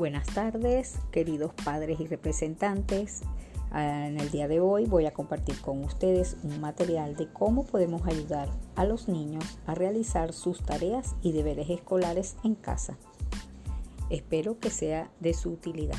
Buenas tardes, queridos padres y representantes. Ah, en el día de hoy voy a compartir con ustedes un material de cómo podemos ayudar a los niños a realizar sus tareas y deberes escolares en casa. Espero que sea de su utilidad.